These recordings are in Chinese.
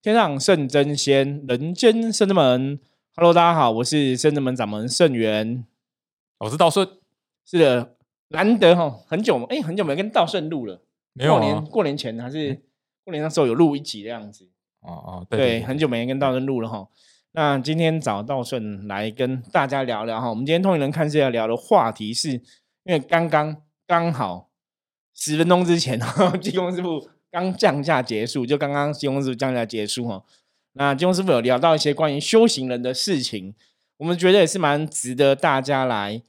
天上圣真仙，人间圣真门。Hello，大家好，我是圣真门掌门圣元，我是道顺。是的，难得哈，很久哎，很久没跟道顺录了。没有过年过年前还是过年那时候有录一集的样子。哦哦，对，很久没跟道顺录了哈。那今天找道顺来跟大家聊聊哈。我们今天通灵人看是要聊的话题，是因为刚刚刚好十分钟之前，济公师傅刚降价结束，就刚刚济公师傅降价结束哈。那济公师傅有聊到一些关于修行人的事情，我们觉得也是蛮值得大家来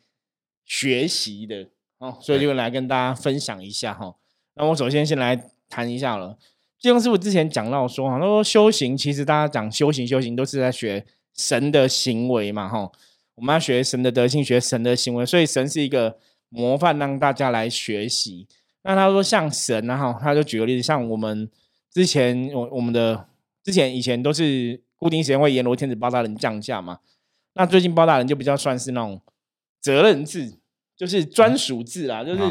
学习的哦，所以就来跟大家分享一下哈。那我首先先来谈一下了。金庸师傅之前讲到说，哈，他说修行其实大家讲修行，修行都是在学神的行为嘛，哈，我们要学神的德性，学神的行为，所以神是一个模范，让大家来学习。那他说像神啊，哈，他就举个例子，像我们之前我我们的之前以前都是固定时间会阎罗天子包大人降价嘛，那最近包大人就比较算是那种责任制，就是专属制啦，就是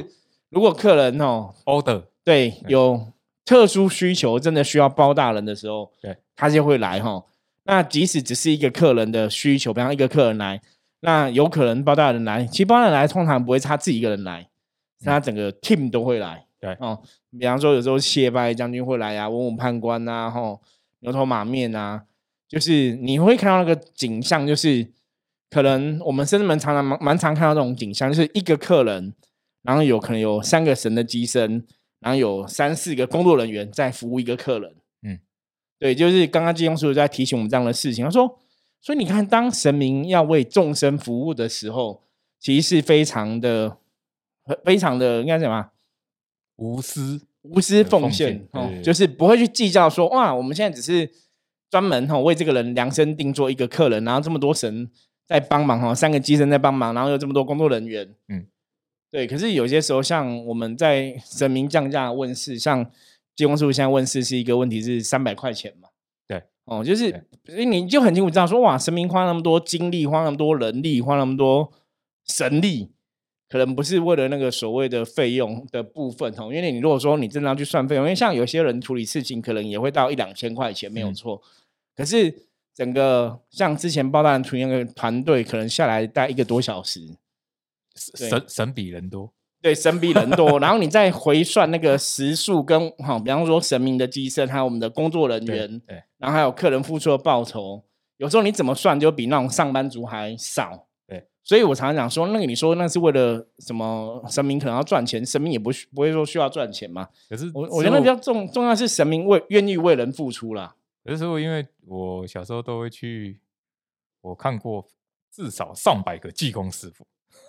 如果客人哦，order 对有。特殊需求真的需要包大人的时候，对，他就会来哈。那即使只是一个客人的需求，比方一个客人来，那有可能包大人来。其实包大人来通常不会他自己一个人来，是他整个 team 都会来。对哦，比方说有时候谢拜将军会来啊，文武判官呐，吼牛头马面啊，就是你会看到那个景象，就是可能我们甚至门常常蛮蛮常看到这种景象，就是一个客人，然后有可能有三个神的机身。然后有三四个工作人员在服务一个客人，嗯，对，就是刚刚金庸叔叔在提醒我们这样的事情。他说，所以你看，当神明要为众生服务的时候，其实是非常的、非常的应该什么？无私、无私奉献哦，就是不会去计较说，哇，我们现在只是专门哈为这个人量身定做一个客人，然后这么多神在帮忙哈，三个机神在帮忙，然后有这么多工作人员，嗯。对，可是有些时候，像我们在神明降价问世，像济公师傅现在问世是一个问题是三百块钱嘛？对，哦，就是所以你就很清楚知道说，哇，神明花那么多精力，花那么多人力，花那么多神力，可能不是为了那个所谓的费用的部分哦。因为你如果说你真的要去算费用，因为像有些人处理事情可能也会到一两千块钱，没有错。可是整个像之前包大人处理那个团队，可能下来待一个多小时。神神比人多，对，神比人多。然后你再回算那个时数跟哈，比方说神明的机身，还有我们的工作人员，对，然后还有客人付出的报酬，有时候你怎么算就比那种上班族还少。对，所以我常常讲说，那个你说那是为了什么？神明可能要赚钱，神明也不不会说需要赚钱嘛。可是我我觉得比较重重要是神明为愿意为人付出啦。有时候因为我小时候都会去，我看过至少上百个技工师傅。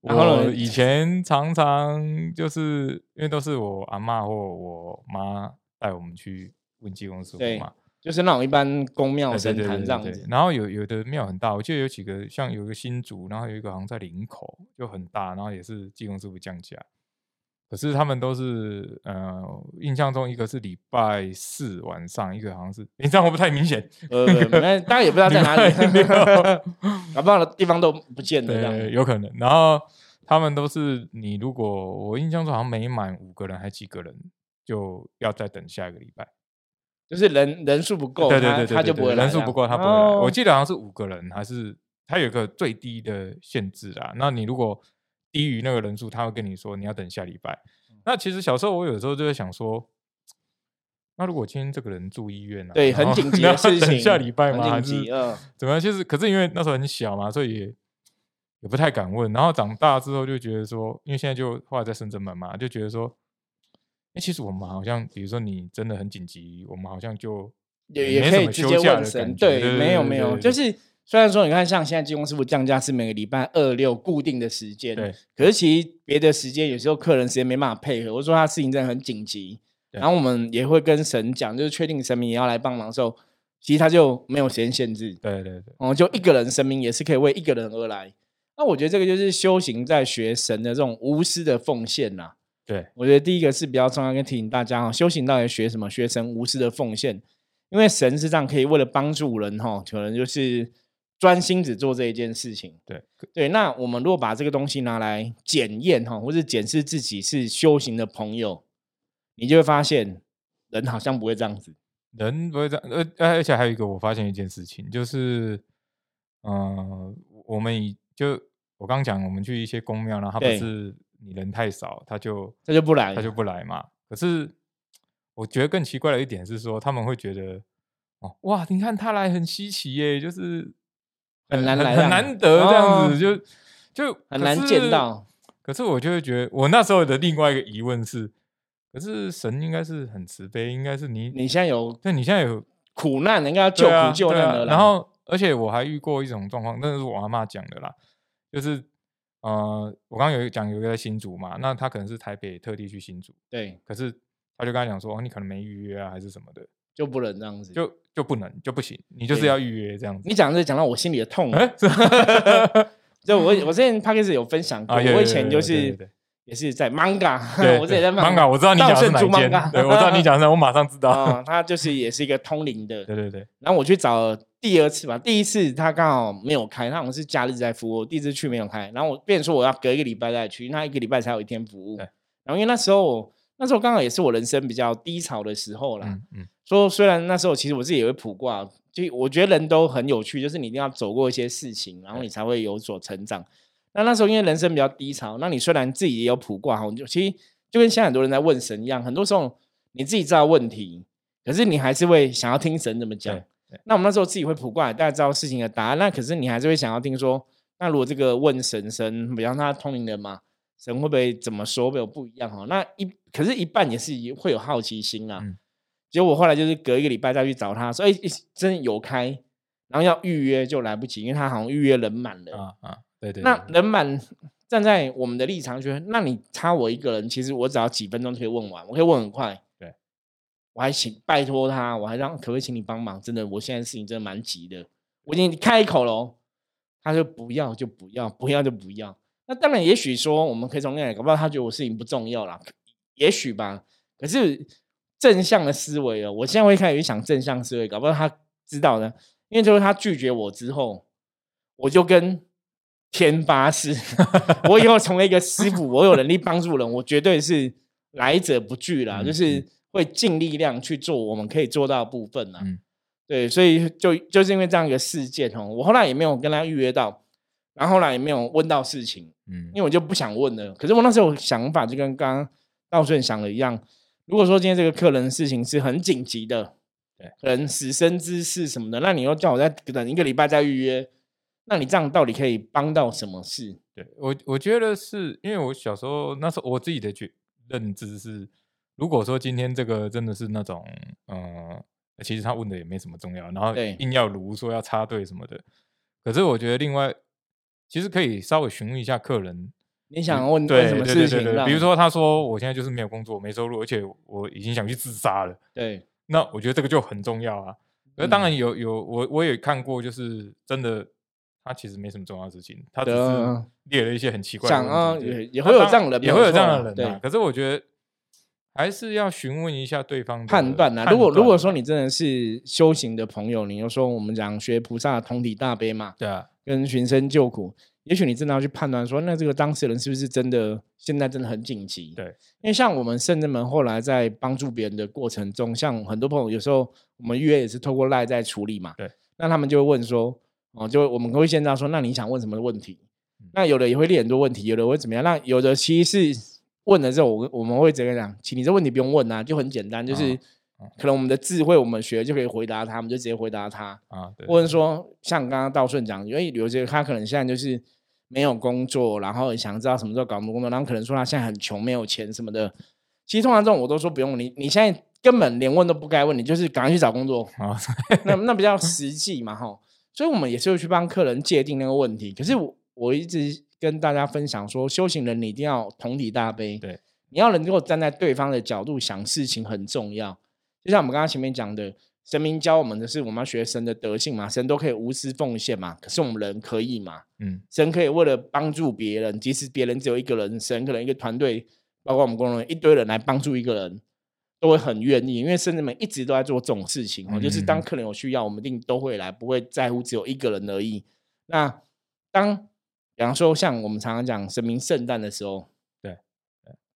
我以前常常就是因为都是我阿妈或我妈带我们去问济公师傅嘛，就是那种一般公庙神坛这样子。然后有有的庙很大，我记得有几个，像有一个新竹，然后有一个好像在林口，就很大，然后也是济公师傅降价。可是他们都是，呃，印象中一个是礼拜四晚上，一个好像是，你这样会不太明显？呃，大家也不知道在哪里 搞不好的地方都不见了，这样有可能。然后他们都是，你如果我印象中好像没满五个人还几个人，就要再等下一个礼拜，就是人人数不够，对对对，他就不会人数不够，他不会。我记得好像是五个人，还是他有个最低的限制啊？那你如果低于那个人数，他会跟你说你要等下礼拜。那其实小时候我有时候就在想说，那如果今天这个人住医院呢？对，很紧急的事情，下礼拜吗？还是怎么样？其实可是因为那时候很小嘛，所以也也不太敢问。然后长大之后就觉得说，因为现在就后来在深圳门嘛，就觉得说，哎，其实我们好像，比如说你真的很紧急，我们好像就也也可以直接问神。对，没有没有，就是。虽然说你看，像现在金工师傅降价是每个礼拜二六固定的时间，对。可是其实别的时间有时候客人时间没办法配合，我说他事情真的很紧急，然后我们也会跟神讲，就是确定神明也要来帮忙的时候，其实他就没有时间限制，对对对。哦，就一个人神明也是可以为一个人而来。那我觉得这个就是修行在学神的这种无私的奉献呐。对，我觉得第一个是比较重要，跟提醒大家哈，修行到底学什么？学神无私的奉献，因为神是这样可以为了帮助人哈，可能就是。专心只做这一件事情，对对。那我们如果把这个东西拿来检验哈，或者检视自己是修行的朋友，你就会发现，人好像不会这样子。人不会这样，而而且还有一个，我发现一件事情，就是，呃，我们以就我刚讲，我们去一些公庙，然后他不是你人太少，他就他就不来他就不来嘛。可是我觉得更奇怪的一点是说，他们会觉得，哦，哇，你看他来很稀奇耶，就是很很难来啊很难得这样子，哦就就很难见到。可是我就会觉得，我那时候的另外一个疑问是，可是神应该是很慈悲，应该是你你现在有对你现在有苦难，应该要救苦救对难的然后，而且我还遇过一种状况，那是我阿妈讲的啦，就是呃，我刚刚有一讲有一个新竹嘛，那他可能是台北特地去新竹，对，可是他就跟他讲说，哦，你可能没预约啊，还是什么的，就不能这样子。就就不能就不行，你就是要预约这样子。你讲这讲到我心里的痛 就我我之前 p a c k a g e 有分享过，啊，我以前就是也是在 manga，对 我之前在 manga，我知道你讲的是哪间，对我知道你讲的是，我马上知道。啊，它就是也是一个通灵的。对对对，然后我去找第二次吧，第一次他刚好没有开，他好像是假日在服务，我第一次去没有开，然后我变成说我要隔一个礼拜再去，那一个礼拜才有一天服务。对然后因为那时候我那时候刚好也是我人生比较低潮的时候啦，嗯嗯，说虽然那时候其实我自己也会卜卦，就我觉得人都很有趣，就是你一定要走过一些事情，然后你才会有所成长。那那时候因为人生比较低潮，那你虽然自己也有卜卦哈，就其实就跟现在很多人在问神一样，很多时候你自己知道问题，可是你还是会想要听神怎么讲那我们那时候自己会卜卦，大家知道事情的答案，那可是你还是会想要听说，那如果这个问神神，比方他通灵人嘛，神会不会怎么说，会不会有不一样哈？那一可是，一半也是会有好奇心啊。嗯结果我后来就是隔一个礼拜再去找他，说：“哎、诶真的有开，然后要预约就来不及，因为他好像预约人满了。啊啊，对对，那人满，站在我们的立场，觉得那你差我一个人，其实我只要几分钟就可以问完，我可以问很快。对，我还请拜托他，我还让可不可以请你帮忙？真的，我现在事情真的蛮急的，我已经开口了哦，他说不要就不要，不要就不要。那当然，也许说我们可以从那里，搞不好他觉得我事情不重要啦，也许吧。可是正向的思维哦，我现在会开始去想正向思维，搞不好他知道呢，因为就是他拒绝我之后，我就跟天发誓，我以后成为一个师傅，我有能力帮助人，我绝对是来者不拒啦，嗯就是会尽力量去做我们可以做到的部分啦。嗯。对，所以就就是因为这样一个事件哦，我后来也没有跟他预约到，然后后来也没有问到事情，嗯。因为我就不想问了。可是我那时候想法就跟刚刚道顺想的一样，如果说今天这个客人的事情是很紧急的，对，可能死生之事什么的，那你又叫我再等一个礼拜再预约，那你这样到底可以帮到什么事？对我我觉得是因为我小时候那时候我自己的觉认知是，如果说今天这个真的是那种呃，其实他问的也没什么重要，然后硬要如说要插队什么的，可是我觉得另外其实可以稍微询问一下客人。你想问问对什么事情？比如说他说我现在就是没有工作、没收入，而且我已经想去自杀了，对那我觉得这个就很重要啊。而当嗯然有有我我也看过，就是真的他其实没什么重要的事情，他只是啊列了一些很奇怪的想啊也也会有这样的也会有这样的人啊。对可是我觉得还是要询问一下对方的判断呐、判如果如果断说你真的是修行的朋友，你又说我们讲学菩萨同体大悲嘛，对啊，跟寻声救苦，也许你真的要去判断说，那这个当事人是不是真的现在真的很紧急？对，因为像我们圣人们后来在帮助别人的过程中，像很多朋友有时候我们约也是透过赖在处理嘛，对，那他们就会问说，哦，就我们会先知道说，那你想问什么问题？嗯那有的也会列很多问题，有的会怎么样？那有的其实是问了之后，我我们会直接讲，请你这问题不用问啊，就很简单，就是可能我们的智慧我们学就可以回答他，我们就直接回答他。啊，对，或者说像刚刚道顺讲，因为有些他可能现在就是没有工作，然后想知道什么时候搞什么工作，然后可能说他现在很穷，没有钱什么的。其实通常这种我都说不用你，你现在根本连问都不该问，你就是赶快去找工作，啊，那那比较实际嘛哈。所以我们也是会去帮客人界定那个问题。可是我我一直跟大家分享说，修行人你一定要同体大悲，对，你要能够站在对方的角度想事情很重要。就像我们刚刚前面讲的，神明教我们的是我们要学神的德性嘛，神都可以无私奉献嘛，可是我们人可以嘛？嗯，神可以为了帮助别人，即使别人只有一个人，神可能一个团队，包括我们工作人员一堆人来帮助一个人，都会很愿意，因为圣人们一直都在做这种事情哦，就是当嗯客人有需要，我们一定都会来，不会在乎只有一个人而已。那当比方说像我们常常讲神明圣诞的时候，对，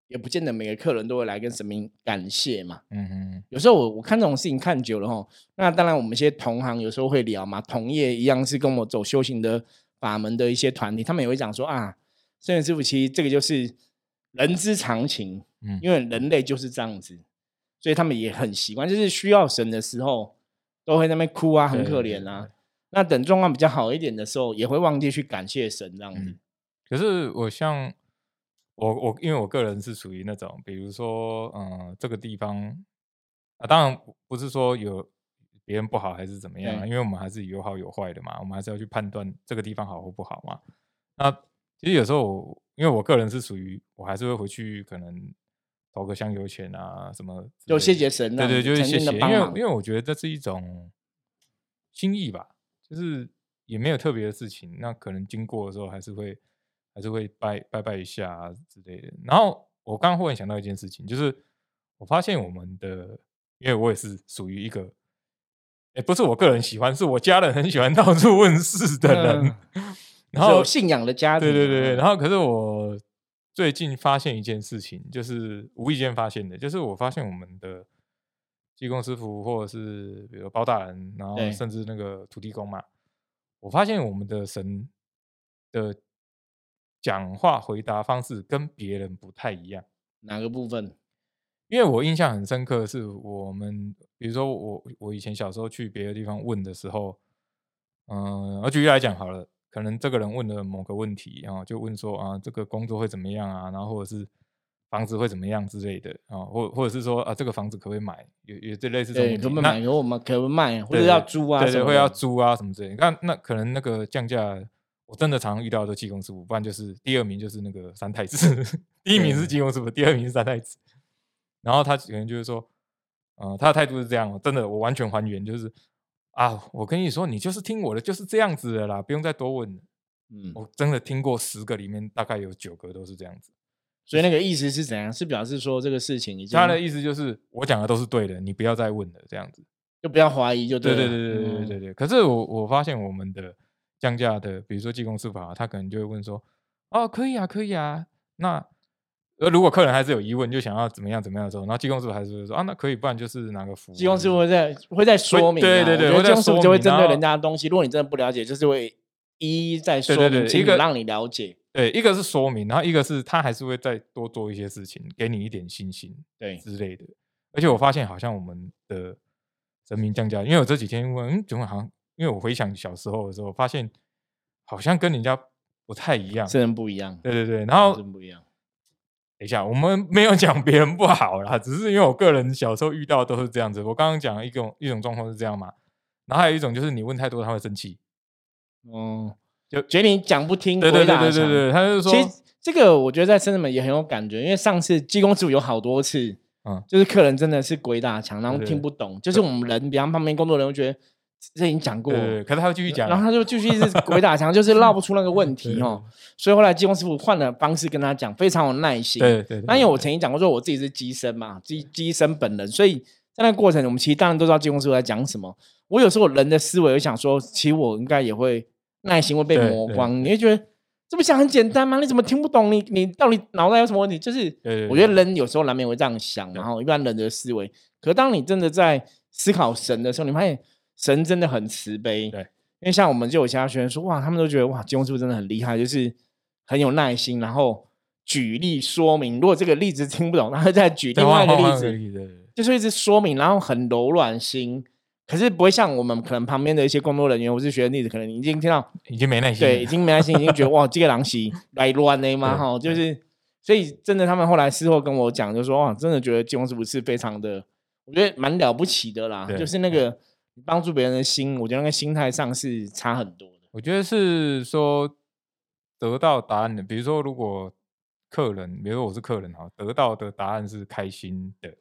也不见得每个客人都会来跟神明感谢嘛。嗯哼，有时候我我看这种事情看久了哈，那当然我们一些同行有时候会聊嘛，同业一样是跟我走修行的法门的一些团体，他们也会讲说啊，圣元师傅其实这个就是人之常情，嗯因为人类就是这样子，所以他们也很习惯，就是需要神的时候都会在那边哭啊，很可怜啊。那等状况比较好一点的时候，也会忘记去感谢神这样子。嗯可是我像我我因为我个人是属于那种，比如说，呃，这个地方啊，当然不不是说有别人不好还是怎么样啊，因为我们还是有好有坏的嘛，我们还是要去判断这个地方好或不好嘛。那其实有时候我因为我个人是属于，我还是会回去可能投个香油钱啊什么之就类的谢谢神对对，这样子诚就是谢谢，因为因为我觉得这是一种心意吧，就是也没有特别的事情，那可能经过的时候还是会还是会拜拜拜一下啊之类的。然后我刚刚忽然想到一件事情，就是我发现我们的，因为我也是属于一个，也不是我个人喜欢，是我家人很喜欢 到处问事的人。然后信仰的家庭啊，对对对对，然后可是我最近发现一件事情，就是无意间发现的，就是我发现我们的济公师傅或者是比如包大人，然后甚至那个土地公嘛，我发现我们的神的讲话回答方式跟别人不太一样。哪个部分？因为我印象很深刻的是，我们比如说我我以前小时候去别的地方问的时候，嗯、我举例来讲好了，可能这个人问了某个问题，然后就问说啊，这个工作会怎么样啊，然后或者是房子会怎么样之类的啊，或或者是说啊，这个房子可不可以买，有有这类似这种可不可以买？可我们可不可以卖，或者要租啊对会要租啊什么之类的。那那可能那个降价，我真的常常遇到的技工师傅，不然就是第二名就是那个三太子，第一名是对技工师傅，第二名是三太子。然后他可能就是说，呃，他的态度是这样，真的我完全还原，就是啊，我跟你说，你就是听我的，就是这样子的啦，不用再多问了。嗯，我真的听过十个里面，大概有九个都是这样子。所以那个意思是怎样？是表示说这个事情已经他的意思就是我讲的都是对的，你不要再问了，这样子。就不要怀疑就对了对对对对对嗯对对。可是我我发现我们的降价的，比如说技工司法，他可能就会问说，哦，可以啊，可以啊。那呃，如果客人还是有疑问，就想要怎么样怎么样的时候，然后技工师傅还是会说啊，那可以，不然就是拿个符。技工师傅会在会在说明啊，对对对会在我觉得技工师傅就会针对人家的东西，如果你真的不了解，就是会一一在说对对明清楚，对一个让你了解。对，一个是说明，然后一个是他还是会再多做一些事情，给你一点信心对，之类的。而且我发现好像我们的人民降价，因为我这几天问，嗯，怎么好像，因为我回想小时候的时候，发现好像跟人家不太一样。真的不一样，对对对，然后真不一样。等一下，我们没有讲别人不好啦，只是因为我个人小时候遇到都是这样子。我刚刚讲一种一种状况是这样嘛，然后还有一种就是你问太多他会生气。嗯，就觉得你讲不听，对对对对对对，他就说，其实这个我觉得在深圳门也很有感觉，因为上次技工师傅有好多次，嗯就是客人真的是鬼打墙，然后听不懂，就是我们人，比方旁边工作人员觉得这已经讲过对，可是他会继续讲啊，然后他就继续是鬼打墙，就是绕不出那个问题 哦。所以后来技工师傅换了方式跟他讲，非常有耐心。对对对，那因为我曾经讲过，说我自己是机身嘛，机机身本人，所以在那个过程，我们其实当然都知道技工师傅在讲什么。我有时候人的思维会想说，其实我应该也会耐心会被磨光，你会觉得这不想很简单吗？你怎么听不懂？你你到底脑袋有什么问题？就是我觉得人有时候难免会这样想，对然后一般人的思维。可是当你真的在思考神的时候，你发现神真的很慈悲。对，因为像我们就有其他学员说，哇，他们都觉得哇，金庸师傅真的很厉害，就是很有耐心，然后举例说明。如果这个例子听不懂，然后再举另外一个例子，就是一直说明，然后很柔软心。可是不会像我们可能旁边的一些工作人员或是学员例子，可能已经听到已经没耐心了，对，已经没耐心，已经觉得哇，这个狼袭来乱的嘛哈，就是所以真的，他们后来事后跟我讲，就说哇，真的觉得金庸师傅是非常的，我觉得蛮了不起的啦，就是那个帮助别人的心，我觉得那个心态上是差很多的。我觉得是说得到答案的，比如说如果客人，比如说我是客人哈，得到的答案是开心的，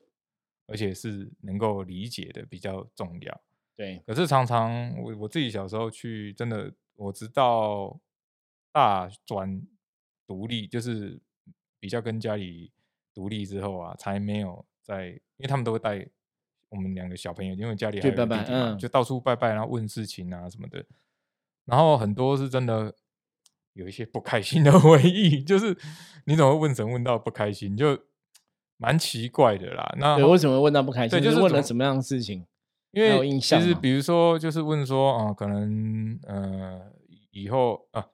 而且是能够理解的比较重要。对，可是常常我我自己小时候去，真的我直到大专独立，就是比较跟家里独立之后啊，才没有在，因为他们都会带我们两个小朋友，因为家里还去有个拜拜弟弟嘛嗯就到处拜拜，然后问事情啊什么的，然后很多是真的有一些不开心的 回忆，就是你怎么会问神问到不开心？就蛮奇怪的啦。那对，为什么问到不开心？对就是问了什么样的事情？因为印其实比如说就是问说，啊、可能呃以后啊，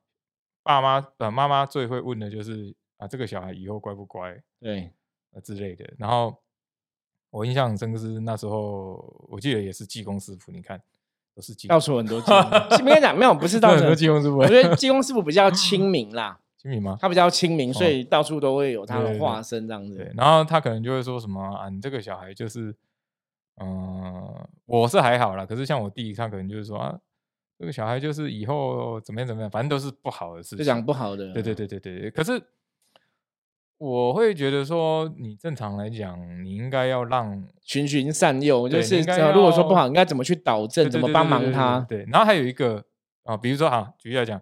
爸妈呃妈妈最会问的就是啊，这个小孩以后乖不乖对，啊之类的。然后我印象很深刻是那时候，我记得也是技工师傅，你看都是技到处很多技工。我跟你讲，没有，不是到处 很多处。技工师傅，我觉得技工师傅比较亲 民啦，亲民吗？他比较亲民，所哦以到处都会有他的化身这样对子。，然后他可能就会说什么啊，你这个小孩就是，嗯、我是还好啦，可是像我弟，他可能就是说啊，这个小孩就是以后怎么样怎么样，反正都是不好的事情。就讲不好的。对对对对对对。可是我会觉得说，你正常来讲，你应该要让循循善诱，就是如果说不好，应该怎么去导正，怎么帮忙他。对，然后还有一个啊，比如说啊，举例来讲，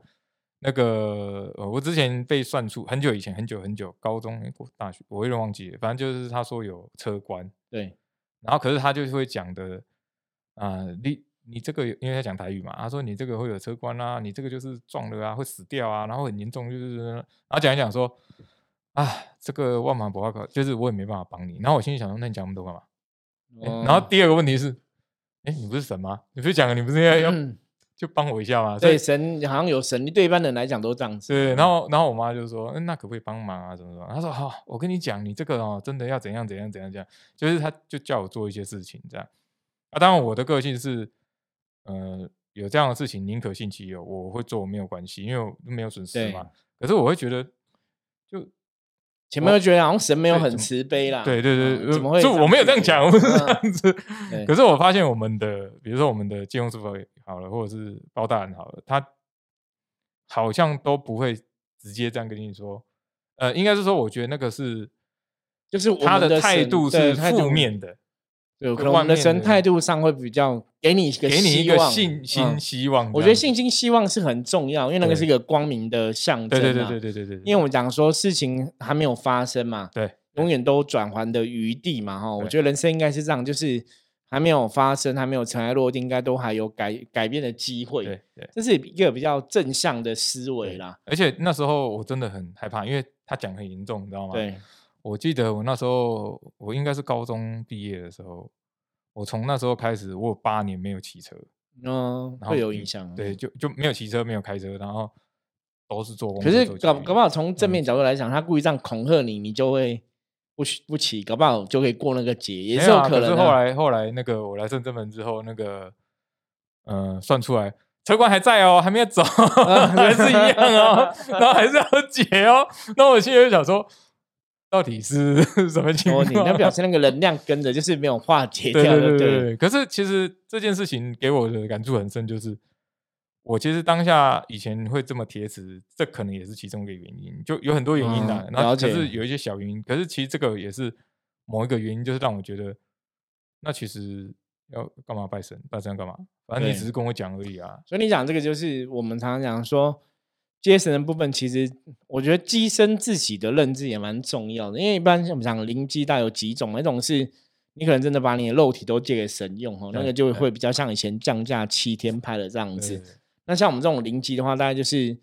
那个呃，我之前被算出很久以前，很久很久，高中、大学，我有点忘记了，反正就是他说有车关，对然后可是他就会讲的啊、你你这个因为他讲台语嘛，他说你这个会有车关啊，你这个就是撞了啊，会死掉啊，然后很严重，就是然后讲一讲说啊，这个万马不花考，就是我也没办法帮你。然后我心里想说，那你讲那么多干嘛？诶然后哦第二个问题是，哎，你不是神吗？你不是讲了你不是要要嗯就帮我一下吗？对神好像有神力，对一般人来讲都这样子。对，然后然后我妈就说，嗯，那可不可以帮忙啊？怎么怎么？她说好、我跟你讲，你这个哦，真的要怎样怎样怎样怎样，就是她就叫我做一些事情这样。啊，当然我的个性是，呃，有这样的事情宁可信其有，我会做没有关系，因为我没有损失嘛。可是我会觉得，就前面会觉得好像神没有很慈悲啦。对对对，嗯怎么会？就我没有这样讲，我不是这嗯样子。可是我发现我们的，比如说我们的金融师傅好了，或者是包大人好了，他好像都不会直接这样跟你说。呃，应该是说，我觉得那个是就是我他的态度是负面的，对，可能我们的神态度上会比较给你一个给你一个信心、嗯希望。我觉得信心、希望是很重要，因为那个是一个光明的象征、对对对对。对对对，因为我们讲说事情还没有发生嘛，对永远都有转环的余地嘛，哈。我对觉得人生应该是这样，就是还没有发生，还没有尘埃落定，应该都还有改改变的机会。对对。这是一个比较正向的思维啦。而且那时候我真的很害怕，因为他讲很严重，你知道吗？对，我记得我那时候，我应该是高中毕业的时候，我从那时候开始，我有八年没有骑车，嗯，然后会有嗯影响。对，就就没有骑车，没有开车，然后都是坐公可是搞搞不好从正嗯面角度来讲，他故意这样恐吓你，你就会不许不骑，搞不好就可以过那个节，也有啊可能、是后来后来那个我来深圳门之后，那个呃算出来车管还在哦，还没有走，还是一样哦，然后还是要解哦。那我心里就想说，到底是 什么情哦，况？你那表示那个能量跟着就是没有化解掉的，对对对对。可是其实这件事情给我的感触很深，就是我其实当下以前会这么铁齿，这可能也是其中一个原因，就有很多原因的、然后可是有一些小原因，可是其实这个也是某一个原因，就是让我觉得，那其实要干嘛拜神？拜神要干嘛？反正你只是跟我讲而已啊。所以你讲这个就是我们常常讲说接神的部分，其实我觉得机身自己的认知也蛮重要的，因为一般像我们讲灵机大有几种，一种是你可能真的把你的肉体都借给神用哦，那对个就对会比较像以前降价七天拍的这样子。那像我们这种灵机的话，大概就是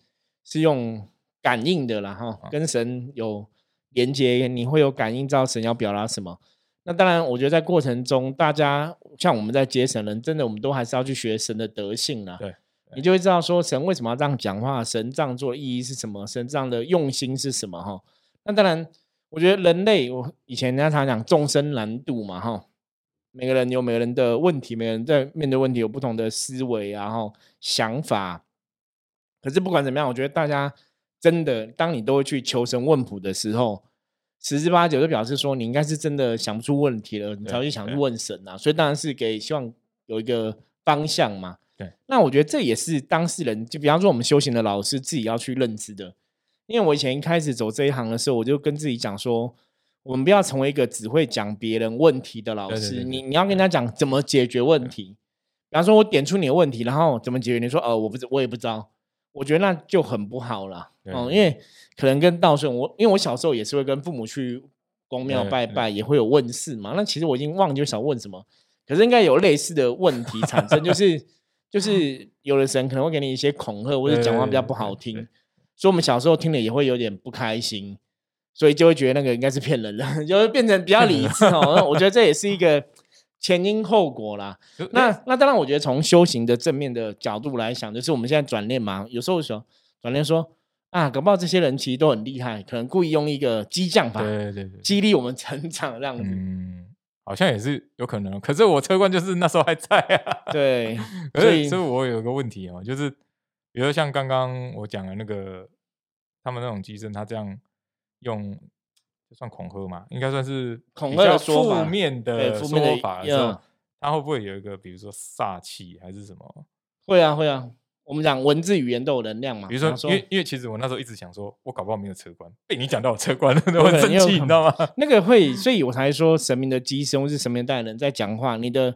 是用感应的啦，哈，啊跟神有连接，你会有感应，知道神要表达什么。那当然，我觉得在过程中，大家像我们在接神人，真的我们都还是要去学神的德性啦。对，你就会知道说神为什么要这样讲话，神这样做的意义是什么，神这样的用心是什么哈。那当然，我觉得人类，我以前人家常讲众生难度嘛哈，每个人有每个人的问题，每个人在面对问题有不同的思维啊，然后想法。可是不管怎么样，我觉得大家真的，当你都会去求神问卜的时候，十之八九就表示说你应该是真的想不出问题了，你才会去想去问神啊。所以当然是给希望有一个方向嘛。对，那我觉得这也是当事人，就比方说我们修行的老师自己要去认知的。因为我以前一开始走这一行的时候，我就跟自己讲说，我们不要成为一个只会讲别人问题的老师，对对对对你你要跟他讲怎么解决问题。比方说，我点出你的问题，然后怎么解决？你说，呃，我不知，我也不知道。我觉得那就很不好了，嗯、因为可能跟道顺，我因为我小时候也是会跟父母去公庙拜拜，也会有问事嘛。那其实我已经忘记我想问什么，可是应该有类似的问题产生，就是就是有的神可能会给你一些恐吓，或者讲话比较不好听，所以我们小时候听了也会有点不开心。所以就会觉得那个应该是骗人的，就会变成比较理智哦。我觉得这也是一个前因后果啦。那那当然，我觉得从修行的正面的角度来想，就是我们现在转念嘛，有时候说转念说啊，搞不好这些人其实都很厉害，可能故意用一个激将法对对对，激励我们成长这样子。嗯，好像也是有可能。可是我车冠就是那时候还在啊。对，可所以是所以我有个问题哦，就是比如说像刚刚我讲的那个，他们那种机身，他这样用，这算恐吓嘛？应该算是恐吓负面的说法的时候嗯，他会不会有一个比如说煞气还是什么？会啊会啊，我们讲文字语言都有能量嘛。比如说因为因为其实我那时候一直想说，我搞不好没有车关，被你讲到我车关了，我很生气，你知道吗？那个会，所以我才说神明的机身或是神明的代言人在讲话，你的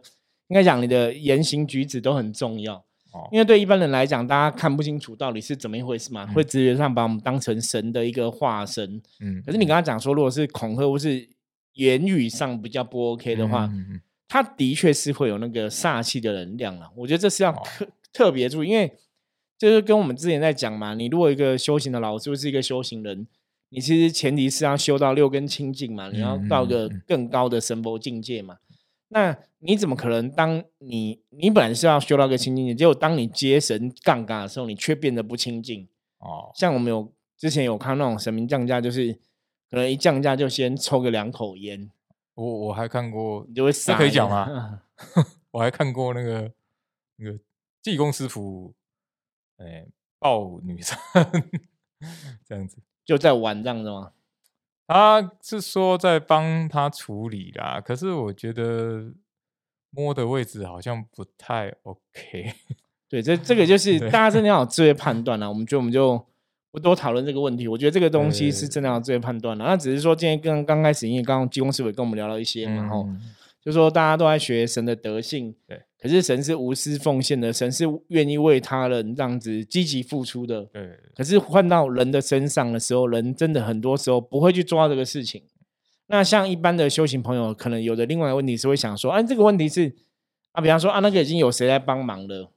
应该讲你的言行举止都很重要。哦，因为对一般人来讲，大家看不清楚到底是怎么一回事嘛，嗯会直觉上把我们当成神的一个化身。嗯，可是你跟他讲说，如果是恐吓或是言语上比较不 OK 的话，嗯嗯嗯他的确是会有那个煞气的能量了。我觉得这是要哦特、别注意，因为就是跟我们之前在讲嘛，你如果一个修行的老师或是一个修行人，你其实前提是要修到六根清净嘛，你要到个更高的神佛境界嘛。那你怎么可能当你你本来是要修到个清净结果当你接神杠杆的时候，你却变得不清净？哦，像我们有之前有看那种神明降价，就是可能一降价就先抽个两口烟，我我还看过你就会这可以讲吗？我还看过那个那个济公师傅，哎、抱女生这样子。就在玩这样子吗？他是说在帮他处理啦，可是我觉得摸的位置好像不太 OK。对，这这个就是大家真的要有智慧判断啊。我们觉得我们就不多讨论这个问题。我觉得这个东西是真的要有智慧判断的。那只是说今天跟刚开始，因为刚刚济公师傅也跟我们聊了一些嘛，吼、嗯就说大家都在学神的德性，对。可是神是无私奉献的，神是愿意为他人这样子积极付出的。对，可是换到人的身上的时候，人真的很多时候不会去抓这个事情。那像一般的修行朋友，可能有的另外一个问题是会想说，啊，这个问题是啊，比方说啊，那个已经有谁在帮忙了，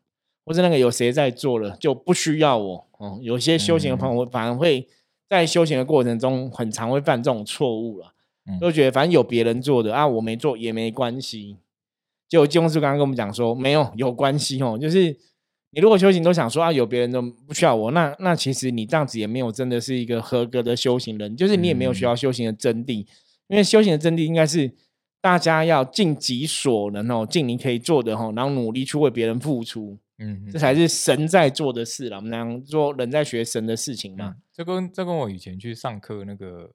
或者那个有谁在做了，就不需要我。哦，有些修行的朋友反而会在修行的过程中，很常会犯这种错误了，嗯就觉得反正有别人做的啊，我没做也没关系。结果济公师刚刚跟我们讲说，没有有关系哦，就是你如果修行都想说啊，有别人都不需要我，那那其实你这样子也没有真的是一个合格的修行人，就是你也没有学到修行的真谛，因为修行的真谛应该是大家要尽己所能哦，尽你可以做的哦，然后努力去为别人付出，嗯，这才是神在做的事了。我们讲做人在学神的事情嘛。嗯，这跟这跟我以前去上课那个，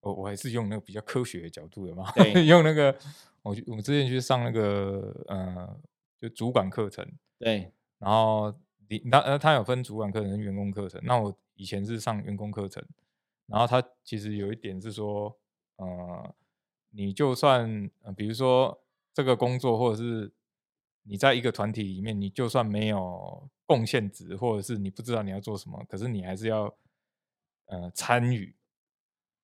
我我还是用那个比较科学的角度的嘛，对。用那个我去我之前去上那个呃，就主管课程，对然后你那呃，他有分主管课程跟员工课程。那我以前是上员工课程，然后他其实有一点是说，呃，你就算呃，比如说这个工作，或者是你在一个团体里面，你就算没有贡献值，或者是你不知道你要做什么，可是你还是要呃参与。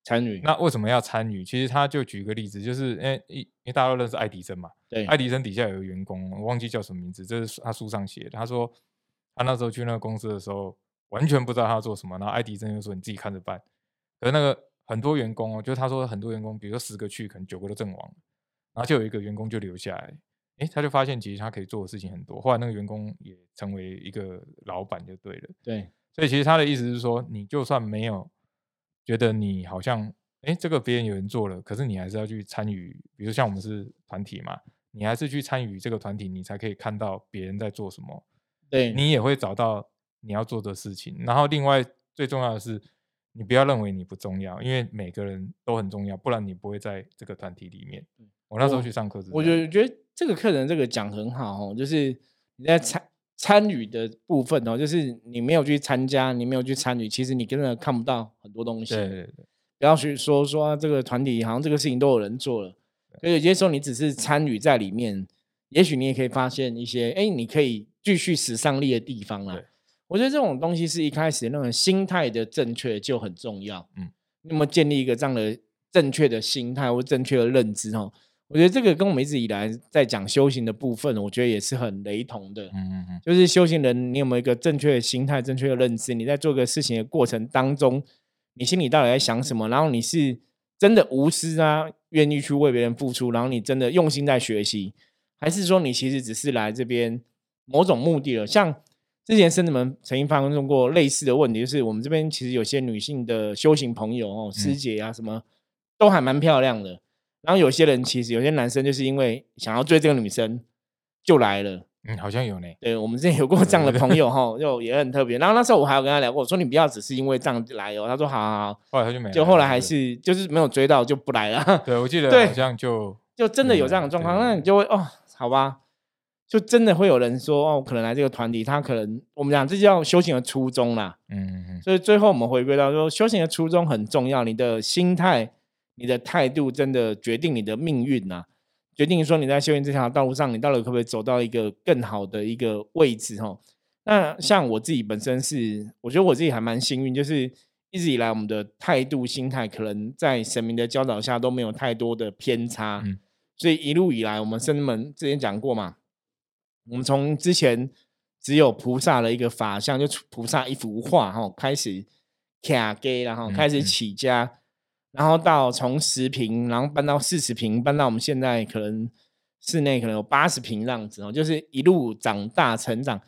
参与，那为什么要参与？其实他就举个例子，就是因为因为大家都认识爱迪生嘛，对爱迪生底下有个员工，我忘记叫什么名字，这是他书上写的。他说他那时候去那个公司的时候，完全不知道他要做什么，然后爱迪生就说你自己看着办。可是那个很多员工哦，就是他说很多员工，比如说十个去，可能九个都阵亡，然后就有一个员工就留下来，诶，他就发现其实他可以做的事情很多。后来那个员工也成为一个老板就对了。对所以其实他的意思是说，你就算没有觉得你好像，哎，这个别人有人做了，可是你还是要去参与。比如像我们是团体嘛，你还是去参与这个团体，你才可以看到别人在做什么，对，你也会找到你要做的事情。然后另外最重要的是，你不要认为你不重要，因为每个人都很重要，不然你不会在这个团体里面。我那时候去上课我觉得觉得这个课程这个讲很好哦，就是你在参参与的部分哦，就是你没有去参加，你没有去参与，其实你根本看不到很多东西。对对对，不要去说说、啊、这个团体好像这个事情都有人做了，所以有些时候你只是参与在里面，也许你也可以发现一些，哎，你可以继续使上力的地方啦。我觉得这种东西是一开始那种心态的正确就很重要。嗯嗯，那么建立一个这样的正确的心态或正确的认知哦，我觉得这个跟我们一直以来在讲修行的部分，我觉得也是很雷同的。嗯嗯嗯，就是修行人，你有没有一个正确的心态、正确的认知？你在做个事情的过程当中，你心里到底在想什么，然后你是真的无私啊，愿意去为别人付出，然后你真的用心在学习，还是说你其实只是来这边某种目的了？像之前生子们曾经发生过类似的问题，就是我们这边其实有些女性的修行朋友哦，师姐啊什么，都还蛮漂亮的。然后有些人其实有些男生就是因为想要追这个女生，就来了。嗯，好像有呢。对，我们之前有过这样的朋友哈，就也很特别。然后那时候我还有跟他聊过，我说你不要只是因为这样来哦。他说好好好。后来他就没。就后来还是就是没有追到就不来了。对，我记得好像就就真的有这样的状况，那你就会哦，好吧。就真的会有人说哦，可能来这个团体，他可能我们讲这叫修行的初衷啦。嗯嗯。所以最后我们回归到说，修行的初衷很重要，你的心态、你的态度，真的决定你的命运呐。决定说你在修行这条道路上，你到底可不可以走到一个更好的一个位置？哈。那像我自己本身是，我觉得我自己还蛮幸运，就是一直以来我们的态度、心态，可能在神明的教导下都没有太多的偏差。嗯。所以一路以来，我们圣门之前讲过嘛。我们从之前只有菩萨的一个法像，就菩萨一幅画哈，开始卡给，然后开始起家，然后到从十平，然后搬到四十平，搬到我们现在可能室内可能有八十平这样子哦，就是一路长大成长。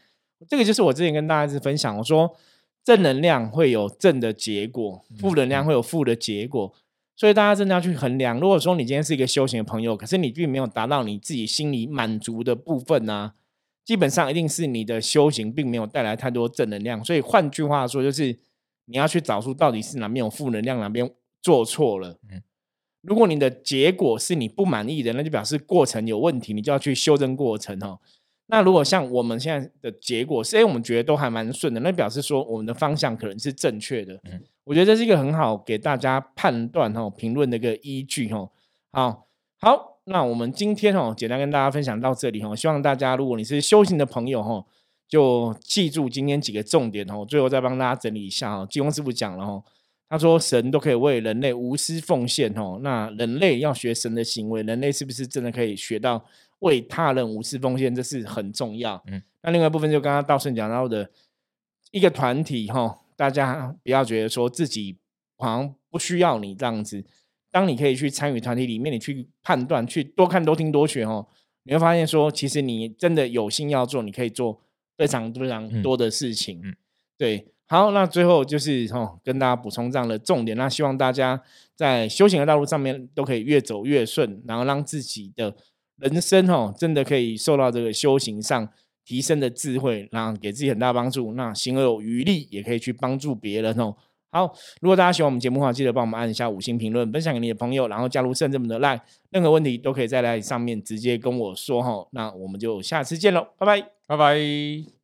这个就是我之前跟大家是分享，我说正能量会有正的结果，负能量会有负的结果，所以大家真的要去衡量。如果说你今天是一个修行的朋友，可是你并没有达到你自己心里满足的部分呢？基本上一定是你的修行并没有带来太多正能量，所以换句话说，就是你要去找出到底是哪边有负能量，哪边做错了。嗯，如果你的结果是你不满意的，那就表示过程有问题，你就要去修正过程哦。那如果像我们现在的结果是，哎，我们觉得都还蛮顺的，那表示说我们的方向可能是正确的。嗯，我觉得这是一个很好给大家判断哦、评论的一个依据哦。好，好。那我们今天哦，简单跟大家分享到这里哦。希望大家，如果你是修行的朋友哈，就记住今天几个重点哦。最后再帮大家整理一下哦。济公师傅讲了哦，他说神都可以为人类无私奉献哦。那人类要学神的行为，人类是不是真的可以学到为他人无私奉献？这是很重要。嗯。那另外一部分就刚刚道顺讲到的一个团体哈，大家不要觉得说自己好像不需要你这样子。当你可以去参与团体里面，你去判断、去多看、多听、多学哦，你会发现说，其实你真的有心要做，你可以做非常非常多的事情。嗯，对。好，那最后就是哦，跟大家补充这样的重点。那希望大家在修行的道路上面都可以越走越顺，然后让自己的人生哦，真的可以受到这个修行上提升的智慧，然后给自己很大帮助。那行有余力，也可以去帮助别人哦。好，如果大家喜欢我们节目的话，记得帮我们按一下五星评论，分享给你的朋友，然后加入圣这么的 line，任何问题都可以在 line 上面直接跟我说哈。那我们就下次见喽，拜拜，拜拜。